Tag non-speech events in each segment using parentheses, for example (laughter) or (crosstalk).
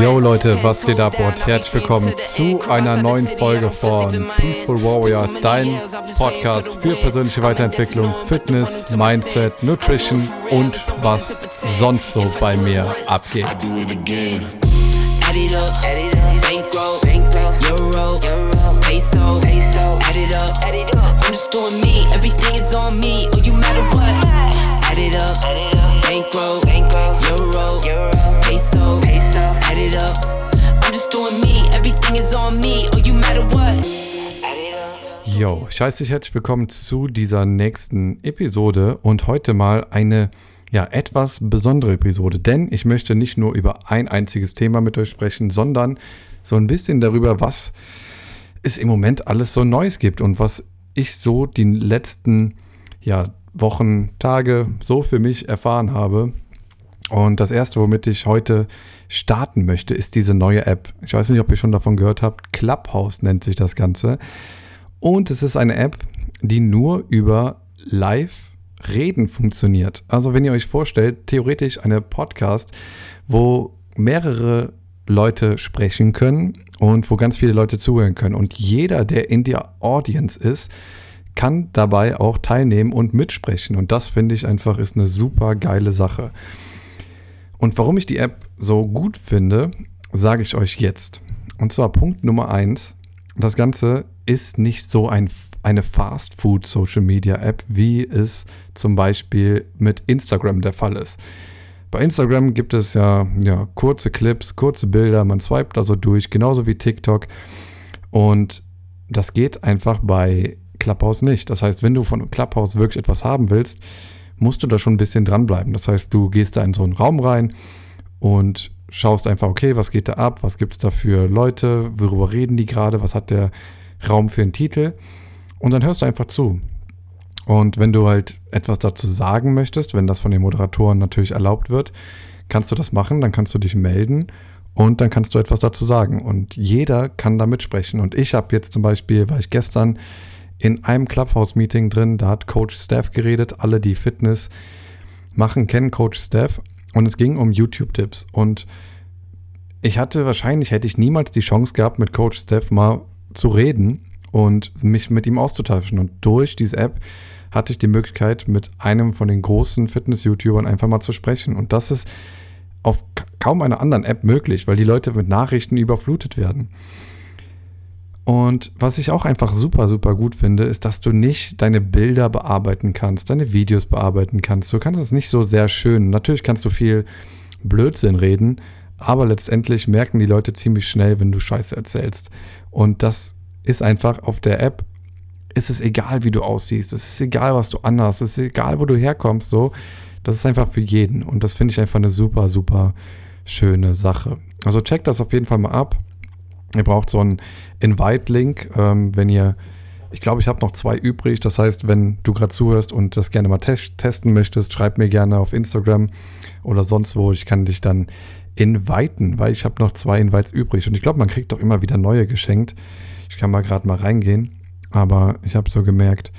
Yo Leute, was geht ab? und herzlich willkommen zu einer neuen Folge von Peaceful Warrior, dein Podcast für persönliche Weiterentwicklung, Fitness, Mindset, Nutrition und was sonst so bei mir abgeht. I'm Yo, ich heiße dich herzlich willkommen zu dieser nächsten Episode und heute mal eine ja, etwas besondere Episode, denn ich möchte nicht nur über ein einziges Thema mit euch sprechen, sondern so ein bisschen darüber, was es im Moment alles so Neues gibt und was ich so die letzten ja, Wochen, Tage so für mich erfahren habe. Und das erste, womit ich heute starten möchte, ist diese neue App. Ich weiß nicht, ob ihr schon davon gehört habt. Clubhouse nennt sich das Ganze. Und es ist eine App, die nur über Live-Reden funktioniert. Also wenn ihr euch vorstellt, theoretisch eine Podcast, wo mehrere Leute sprechen können und wo ganz viele Leute zuhören können. Und jeder, der in der Audience ist, kann dabei auch teilnehmen und mitsprechen. Und das finde ich einfach ist eine super geile Sache. Und warum ich die App so gut finde, sage ich euch jetzt. Und zwar Punkt Nummer eins: Das Ganze ist nicht so ein, eine Fast Food Social Media App, wie es zum Beispiel mit Instagram der Fall ist. Bei Instagram gibt es ja, ja kurze Clips, kurze Bilder, man swipet da so durch, genauso wie TikTok. Und das geht einfach bei Clubhouse nicht. Das heißt, wenn du von Clubhouse wirklich etwas haben willst, musst du da schon ein bisschen dranbleiben. Das heißt, du gehst da in so einen Raum rein und schaust einfach, okay, was geht da ab, was gibt es da für Leute, worüber reden die gerade, was hat der Raum für einen Titel. Und dann hörst du einfach zu. Und wenn du halt etwas dazu sagen möchtest, wenn das von den Moderatoren natürlich erlaubt wird, kannst du das machen, dann kannst du dich melden und dann kannst du etwas dazu sagen. Und jeder kann da mitsprechen. Und ich habe jetzt zum Beispiel, war ich gestern in einem Clubhouse-Meeting drin, da hat Coach Steph geredet. Alle, die Fitness machen, kennen Coach Steph. Und es ging um YouTube-Tipps. Und ich hatte wahrscheinlich, hätte ich niemals die Chance gehabt, mit Coach Steph mal zu reden und mich mit ihm auszutauschen. Und durch diese App hatte ich die Möglichkeit, mit einem von den großen Fitness-YouTubern einfach mal zu sprechen. Und das ist auf kaum einer anderen App möglich, weil die Leute mit Nachrichten überflutet werden. Und was ich auch einfach super, super gut finde, ist, dass du nicht deine Bilder bearbeiten kannst, deine Videos bearbeiten kannst. Du kannst es nicht so sehr schön. Natürlich kannst du viel Blödsinn reden, aber letztendlich merken die Leute ziemlich schnell, wenn du Scheiße erzählst. Und das ist einfach auf der App ist es egal, wie du aussiehst. Es ist egal, was du anhast. Es ist egal, wo du herkommst. So, das ist einfach für jeden. Und das finde ich einfach eine super, super schöne Sache. Also checkt das auf jeden Fall mal ab. Ihr braucht so einen Invite-Link, ähm, wenn ihr, ich glaube, ich habe noch zwei übrig. Das heißt, wenn du gerade zuhörst und das gerne mal test testen möchtest, schreib mir gerne auf Instagram oder sonst wo. Ich kann dich dann inviten, weil ich habe noch zwei Invites übrig. Und ich glaube, man kriegt doch immer wieder neue geschenkt. Ich kann mal gerade mal reingehen. Aber ich habe so gemerkt,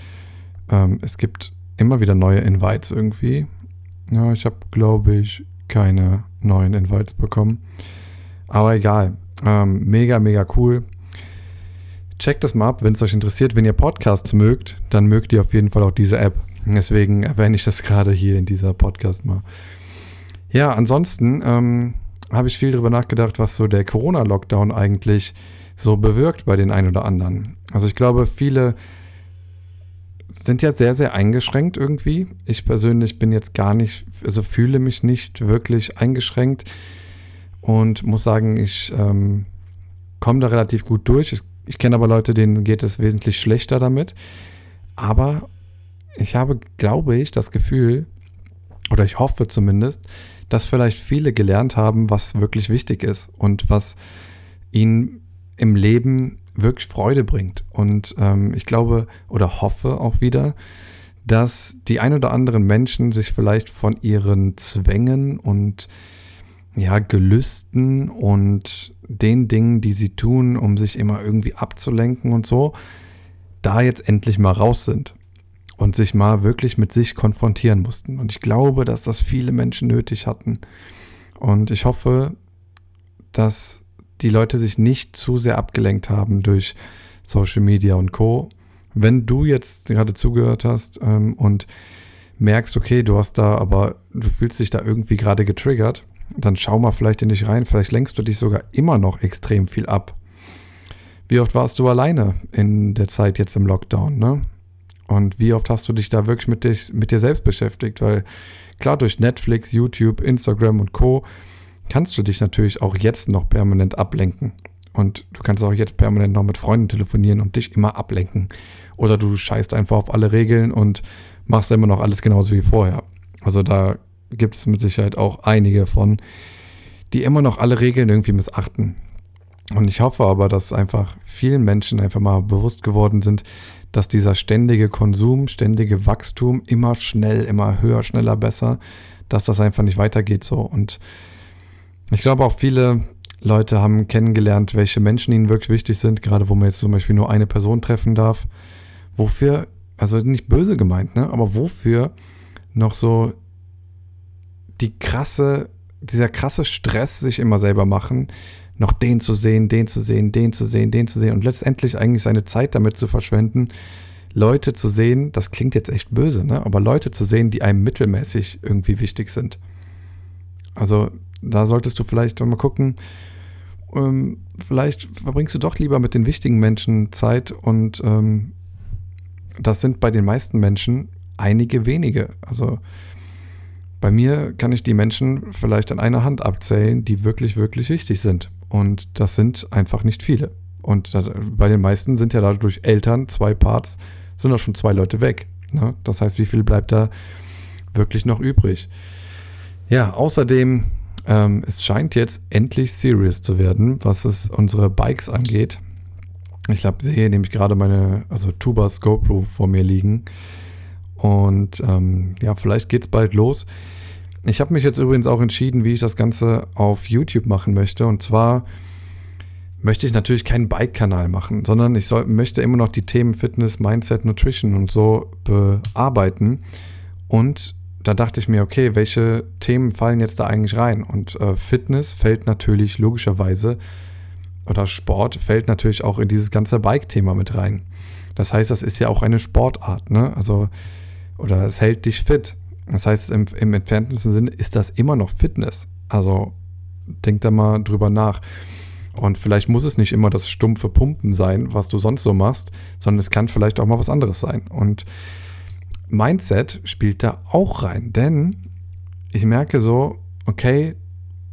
ähm, es gibt immer wieder neue Invites irgendwie. Ja, ich habe, glaube ich, keine neuen Invites bekommen. Aber egal. Ähm, mega, mega cool. Checkt das mal ab, wenn es euch interessiert. Wenn ihr Podcasts mögt, dann mögt ihr auf jeden Fall auch diese App. Deswegen erwähne ich das (laughs) gerade hier in dieser Podcast mal. Ja, ansonsten ähm, habe ich viel darüber nachgedacht, was so der Corona-Lockdown eigentlich so bewirkt bei den einen oder anderen. Also ich glaube, viele sind ja sehr, sehr eingeschränkt irgendwie. Ich persönlich bin jetzt gar nicht, also fühle mich nicht wirklich eingeschränkt und muss sagen, ich ähm, komme da relativ gut durch. Ich, ich kenne aber Leute, denen geht es wesentlich schlechter damit. Aber ich habe, glaube ich, das Gefühl, oder ich hoffe zumindest, dass vielleicht viele gelernt haben, was wirklich wichtig ist und was ihnen im Leben wirklich Freude bringt. Und ähm, ich glaube oder hoffe auch wieder, dass die ein oder anderen Menschen sich vielleicht von ihren Zwängen und ja, Gelüsten und den Dingen, die sie tun, um sich immer irgendwie abzulenken und so, da jetzt endlich mal raus sind. Und sich mal wirklich mit sich konfrontieren mussten. Und ich glaube, dass das viele Menschen nötig hatten. Und ich hoffe, dass die Leute sich nicht zu sehr abgelenkt haben durch Social Media und Co. Wenn du jetzt gerade zugehört hast ähm, und merkst, okay, du hast da, aber du fühlst dich da irgendwie gerade getriggert, dann schau mal vielleicht in dich rein. Vielleicht lenkst du dich sogar immer noch extrem viel ab. Wie oft warst du alleine in der Zeit jetzt im Lockdown, ne? Und wie oft hast du dich da wirklich mit, dich, mit dir selbst beschäftigt? Weil klar, durch Netflix, YouTube, Instagram und Co. kannst du dich natürlich auch jetzt noch permanent ablenken. Und du kannst auch jetzt permanent noch mit Freunden telefonieren und dich immer ablenken. Oder du scheißt einfach auf alle Regeln und machst immer noch alles genauso wie vorher. Also da gibt es mit Sicherheit auch einige von, die immer noch alle Regeln irgendwie missachten. Und ich hoffe aber, dass einfach vielen Menschen einfach mal bewusst geworden sind, dass dieser ständige Konsum, ständige Wachstum, immer schnell, immer höher, schneller, besser, dass das einfach nicht weitergeht so. Und ich glaube auch viele Leute haben kennengelernt, welche Menschen ihnen wirklich wichtig sind, gerade wo man jetzt zum Beispiel nur eine Person treffen darf. Wofür, also nicht böse gemeint, ne? aber wofür noch so die krasse, dieser krasse Stress sich immer selber machen, noch den zu sehen, den zu sehen, den zu sehen, den zu sehen und letztendlich eigentlich seine Zeit damit zu verschwenden, Leute zu sehen, das klingt jetzt echt böse, ne? aber Leute zu sehen, die einem mittelmäßig irgendwie wichtig sind. Also da solltest du vielleicht mal gucken, ähm, vielleicht verbringst du doch lieber mit den wichtigen Menschen Zeit und ähm, das sind bei den meisten Menschen einige wenige. Also bei mir kann ich die Menschen vielleicht an einer Hand abzählen, die wirklich, wirklich wichtig sind. Und das sind einfach nicht viele. Und bei den meisten sind ja dadurch Eltern, zwei Parts, sind auch schon zwei Leute weg. Ne? Das heißt, wie viel bleibt da wirklich noch übrig? Ja, außerdem, ähm, es scheint jetzt endlich serious zu werden, was es unsere Bikes angeht. Ich glaube, sehe nämlich gerade meine, also Tubas GoPro vor mir liegen. Und ähm, ja, vielleicht geht es bald los. Ich habe mich jetzt übrigens auch entschieden, wie ich das Ganze auf YouTube machen möchte. Und zwar möchte ich natürlich keinen Bike-Kanal machen, sondern ich soll, möchte immer noch die Themen Fitness, Mindset, Nutrition und so bearbeiten. Und da dachte ich mir, okay, welche Themen fallen jetzt da eigentlich rein? Und äh, Fitness fällt natürlich logischerweise, oder Sport fällt natürlich auch in dieses ganze Bike-Thema mit rein. Das heißt, das ist ja auch eine Sportart, ne? Also oder es hält dich fit. Das heißt, im, im entferntesten Sinne ist das immer noch Fitness. Also denk da mal drüber nach. Und vielleicht muss es nicht immer das stumpfe Pumpen sein, was du sonst so machst, sondern es kann vielleicht auch mal was anderes sein. Und Mindset spielt da auch rein, denn ich merke so, okay,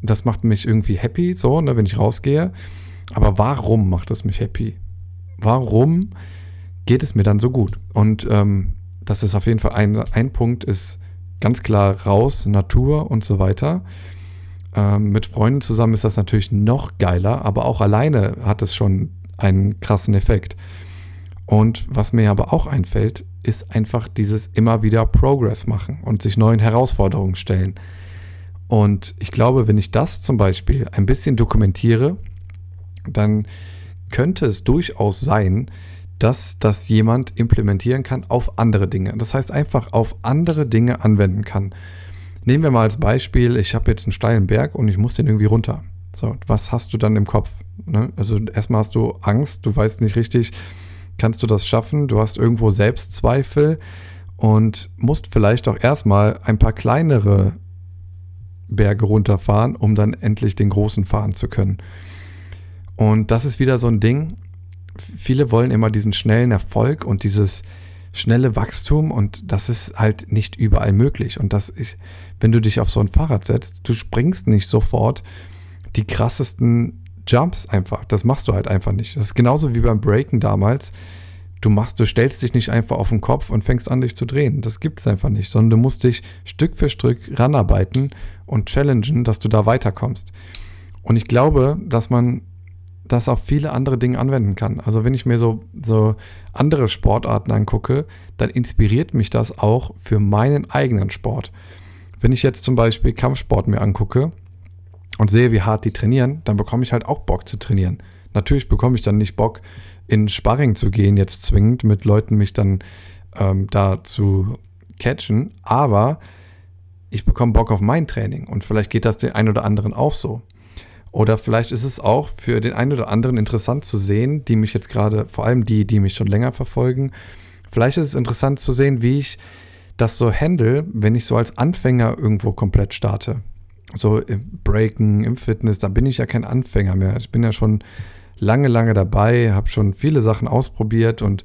das macht mich irgendwie happy, so, ne, wenn ich rausgehe. Aber warum macht es mich happy? Warum geht es mir dann so gut? Und ähm, das ist auf jeden Fall ein, ein Punkt, ist ganz klar raus, Natur und so weiter. Ähm, mit Freunden zusammen ist das natürlich noch geiler, aber auch alleine hat es schon einen krassen Effekt. Und was mir aber auch einfällt, ist einfach dieses immer wieder Progress machen und sich neuen Herausforderungen stellen. Und ich glaube, wenn ich das zum Beispiel ein bisschen dokumentiere, dann könnte es durchaus sein, dass das jemand implementieren kann auf andere Dinge. Das heißt einfach auf andere Dinge anwenden kann. Nehmen wir mal als Beispiel, ich habe jetzt einen steilen Berg und ich muss den irgendwie runter. So, was hast du dann im Kopf? Ne? Also erstmal hast du Angst, du weißt nicht richtig, kannst du das schaffen? Du hast irgendwo Selbstzweifel und musst vielleicht auch erstmal ein paar kleinere Berge runterfahren, um dann endlich den großen fahren zu können. Und das ist wieder so ein Ding, viele wollen immer diesen schnellen Erfolg und dieses schnelle Wachstum und das ist halt nicht überall möglich. Und das ist, wenn du dich auf so ein Fahrrad setzt, du springst nicht sofort die krassesten Jumps einfach. Das machst du halt einfach nicht. Das ist genauso wie beim Breaken damals. Du machst, du stellst dich nicht einfach auf den Kopf und fängst an, dich zu drehen. Das gibt es einfach nicht, sondern du musst dich Stück für Stück ranarbeiten und challengen, dass du da weiterkommst. Und ich glaube, dass man das auf viele andere Dinge anwenden kann. Also wenn ich mir so, so andere Sportarten angucke, dann inspiriert mich das auch für meinen eigenen Sport. Wenn ich jetzt zum Beispiel Kampfsport mir angucke und sehe, wie hart die trainieren, dann bekomme ich halt auch Bock zu trainieren. Natürlich bekomme ich dann nicht Bock, in Sparring zu gehen, jetzt zwingend mit Leuten mich dann ähm, da zu catchen, aber ich bekomme Bock auf mein Training und vielleicht geht das den einen oder anderen auch so. Oder vielleicht ist es auch für den einen oder anderen interessant zu sehen, die mich jetzt gerade, vor allem die, die mich schon länger verfolgen, vielleicht ist es interessant zu sehen, wie ich das so handle, wenn ich so als Anfänger irgendwo komplett starte. So im Breaken, im Fitness, da bin ich ja kein Anfänger mehr. Ich bin ja schon lange, lange dabei, habe schon viele Sachen ausprobiert und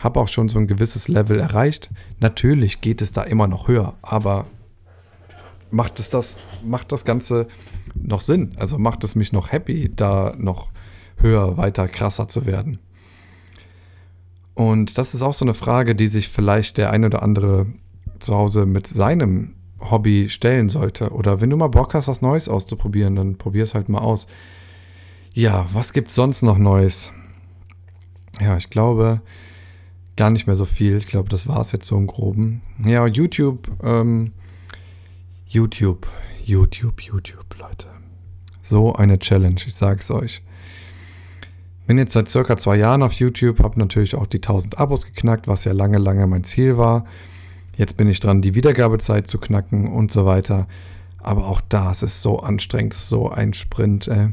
habe auch schon so ein gewisses Level erreicht. Natürlich geht es da immer noch höher, aber macht es das, macht das Ganze noch Sinn? Also macht es mich noch happy, da noch höher, weiter, krasser zu werden? Und das ist auch so eine Frage, die sich vielleicht der ein oder andere zu Hause mit seinem Hobby stellen sollte. Oder wenn du mal Bock hast, was Neues auszuprobieren, dann probier es halt mal aus. Ja, was gibt sonst noch Neues? Ja, ich glaube gar nicht mehr so viel. Ich glaube, das war es jetzt so im Groben. Ja, YouTube ähm, YouTube, YouTube, YouTube, Leute. So eine Challenge, ich sag's euch. Bin jetzt seit circa zwei Jahren auf YouTube, habe natürlich auch die 1000 Abos geknackt, was ja lange, lange mein Ziel war. Jetzt bin ich dran, die Wiedergabezeit zu knacken und so weiter. Aber auch das ist so anstrengend, so ein Sprint. Ey.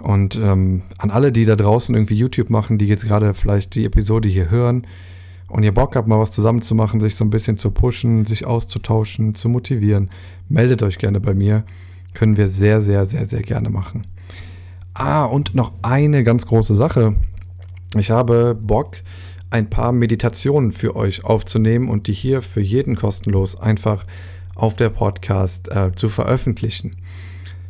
Und ähm, an alle, die da draußen irgendwie YouTube machen, die jetzt gerade vielleicht die Episode hier hören, und ihr Bock habt, mal was zusammen zu machen, sich so ein bisschen zu pushen, sich auszutauschen, zu motivieren, meldet euch gerne bei mir. Können wir sehr, sehr, sehr, sehr gerne machen. Ah, und noch eine ganz große Sache. Ich habe Bock, ein paar Meditationen für euch aufzunehmen und die hier für jeden kostenlos einfach auf der Podcast äh, zu veröffentlichen.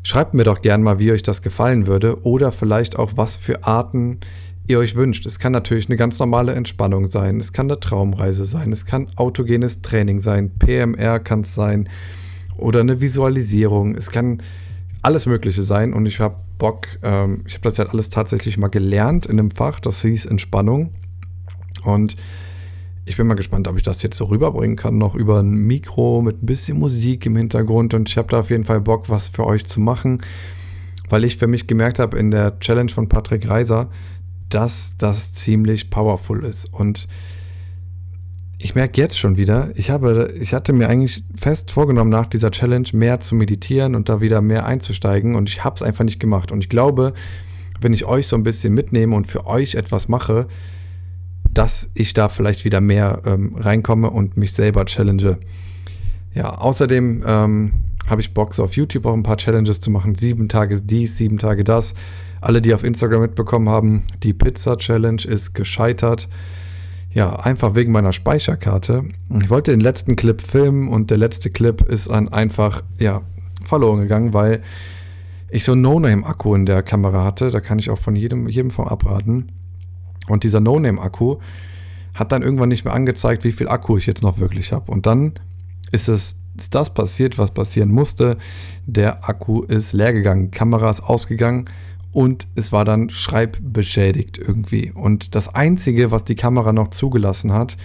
Schreibt mir doch gerne mal, wie euch das gefallen würde oder vielleicht auch, was für Arten ihr euch wünscht. Es kann natürlich eine ganz normale Entspannung sein, es kann eine Traumreise sein, es kann autogenes Training sein, PMR kann es sein. Oder eine Visualisierung. Es kann alles Mögliche sein. Und ich habe Bock, ähm, ich habe das ja alles tatsächlich mal gelernt in einem Fach, das hieß Entspannung. Und ich bin mal gespannt, ob ich das jetzt so rüberbringen kann, noch über ein Mikro mit ein bisschen Musik im Hintergrund. Und ich habe da auf jeden Fall Bock, was für euch zu machen, weil ich für mich gemerkt habe in der Challenge von Patrick Reiser, dass das ziemlich powerful ist. Und ich merke jetzt schon wieder, ich habe, ich hatte mir eigentlich fest vorgenommen, nach dieser Challenge mehr zu meditieren und da wieder mehr einzusteigen und ich habe es einfach nicht gemacht. Und ich glaube, wenn ich euch so ein bisschen mitnehme und für euch etwas mache, dass ich da vielleicht wieder mehr ähm, reinkomme und mich selber challenge. Ja, außerdem ähm, habe ich Bock, so auf YouTube auch ein paar Challenges zu machen. Sieben Tage dies, sieben Tage das. Alle, die auf Instagram mitbekommen haben, die Pizza Challenge ist gescheitert. Ja, einfach wegen meiner Speicherkarte. Ich wollte den letzten Clip filmen und der letzte Clip ist dann einfach, ja, verloren gegangen, weil ich so einen No-Name-Akku in der Kamera hatte. Da kann ich auch von jedem, jedem von abraten. Und dieser No-Name-Akku hat dann irgendwann nicht mehr angezeigt, wie viel Akku ich jetzt noch wirklich habe. Und dann ist es ist das passiert, was passieren musste. Der Akku ist leer gegangen, Kamera ist ausgegangen und es war dann schreibbeschädigt irgendwie. Und das Einzige, was die Kamera noch zugelassen hat,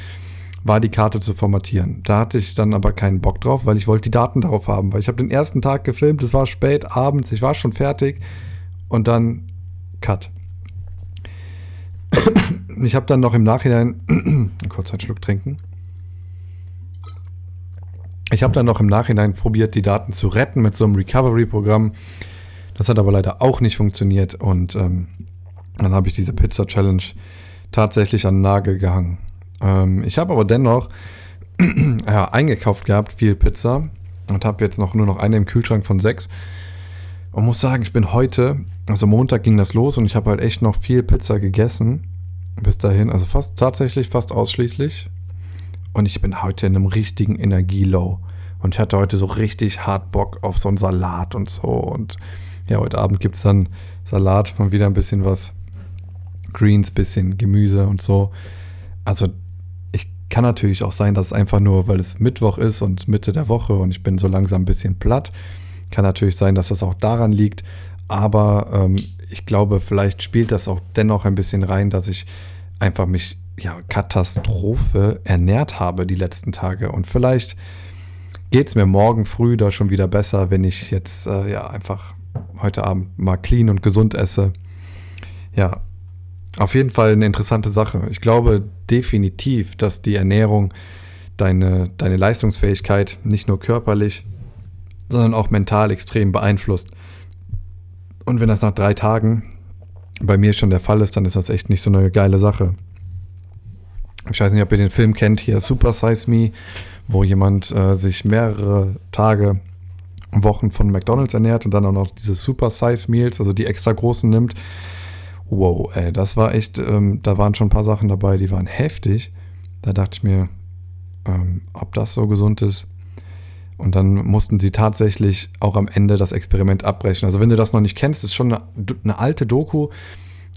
war die Karte zu formatieren. Da hatte ich dann aber keinen Bock drauf, weil ich wollte die Daten darauf haben, weil ich habe den ersten Tag gefilmt, es war spät abends, ich war schon fertig und dann Cut. (coughs) Ich habe dann noch im Nachhinein, (coughs) kurz einen Schluck trinken. Ich habe dann noch im Nachhinein probiert, die Daten zu retten mit so einem Recovery-Programm. Das hat aber leider auch nicht funktioniert und ähm, dann habe ich diese Pizza Challenge tatsächlich an den Nagel gehangen. Ähm, ich habe aber dennoch (clears throat) ja, eingekauft gehabt, viel Pizza und habe jetzt noch nur noch eine im Kühlschrank von sechs. Und muss sagen, ich bin heute, also Montag ging das los und ich habe halt echt noch viel Pizza gegessen. Bis dahin, also fast tatsächlich fast ausschließlich. Und ich bin heute in einem richtigen Energielow. Und ich hatte heute so richtig hart Bock auf so einen Salat und so. Und ja, heute Abend gibt es dann Salat, mal wieder ein bisschen was. Greens, bisschen Gemüse und so. Also ich kann natürlich auch sein, dass es einfach nur, weil es Mittwoch ist und Mitte der Woche und ich bin so langsam ein bisschen platt. Kann natürlich sein, dass das auch daran liegt. Aber ähm, ich glaube, vielleicht spielt das auch dennoch ein bisschen rein, dass ich einfach mich ja Katastrophe ernährt habe die letzten Tage. Und vielleicht geht es mir morgen früh da schon wieder besser, wenn ich jetzt äh, ja einfach heute Abend mal clean und gesund esse. Ja, auf jeden Fall eine interessante Sache. Ich glaube definitiv, dass die Ernährung deine, deine Leistungsfähigkeit nicht nur körperlich, sondern auch mental extrem beeinflusst. Und wenn das nach drei Tagen bei mir schon der Fall ist, dann ist das echt nicht so eine geile Sache. Ich weiß nicht, ob ihr den Film kennt hier, Super Size Me, wo jemand äh, sich mehrere Tage, Wochen von McDonalds ernährt und dann auch noch diese Super Size Meals, also die extra großen nimmt. Wow, ey, das war echt, ähm, da waren schon ein paar Sachen dabei, die waren heftig. Da dachte ich mir, ähm, ob das so gesund ist. Und dann mussten sie tatsächlich auch am Ende das Experiment abbrechen. Also wenn du das noch nicht kennst, ist schon eine, eine alte Doku,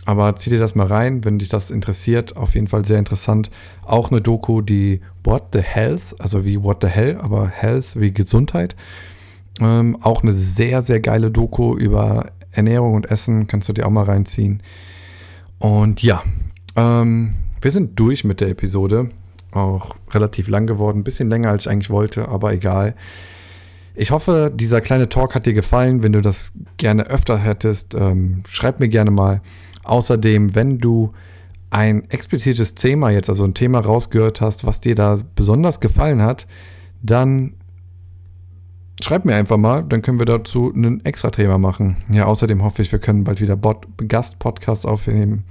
aber zieh dir das mal rein, wenn dich das interessiert. Auf jeden Fall sehr interessant. Auch eine Doku, die What the Health, also wie What the Hell, aber Health wie Gesundheit. Ähm, auch eine sehr, sehr geile Doku über Ernährung und Essen. Kannst du dir auch mal reinziehen. Und ja, ähm, wir sind durch mit der Episode. Auch relativ lang geworden. Ein bisschen länger, als ich eigentlich wollte, aber egal. Ich hoffe, dieser kleine Talk hat dir gefallen. Wenn du das gerne öfter hättest, ähm, schreib mir gerne mal. Außerdem, wenn du ein explizites Thema jetzt, also ein Thema rausgehört hast, was dir da besonders gefallen hat, dann schreib mir einfach mal, dann können wir dazu ein extra Thema machen. Ja, außerdem hoffe ich, wir können bald wieder Gast-Podcasts aufnehmen.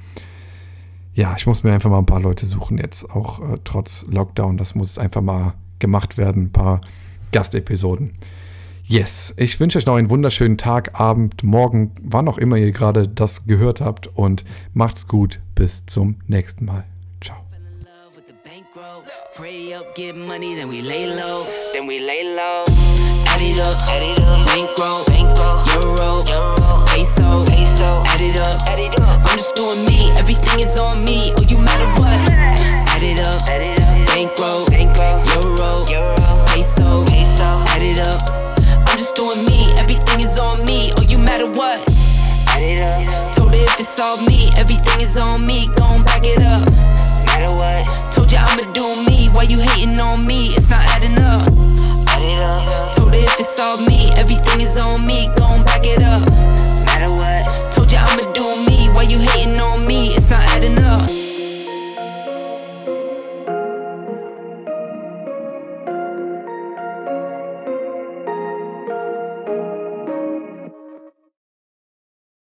Ja, ich muss mir einfach mal ein paar Leute suchen jetzt, auch äh, trotz Lockdown. Das muss einfach mal gemacht werden, ein paar Gastepisoden. Yes, ich wünsche euch noch einen wunderschönen Tag, Abend, Morgen, wann auch immer ihr gerade das gehört habt und macht's gut. Bis zum nächsten Mal. Ciao. add it up, add it up. Bankroll, bankroll, euro, euro, peso, peso, add it up, add it up. I'm just doing me, everything is on me. Oh, you matter what? Add it up, add it up. Bankroll, bankroll, euro, euro, peso, peso, add it up. I'm just doing me, everything is on me. Oh, you matter what? Add it up. Told her if it's all me, everything is on me. Gon' back it up. Matter what? Told you I'ma do me. Why you hating on me? It's not adding up up. Told her if it's all me, everything is on me, gon' back it up. Matter what, told you I'ma do me. Why you hating on me? It's not adding up.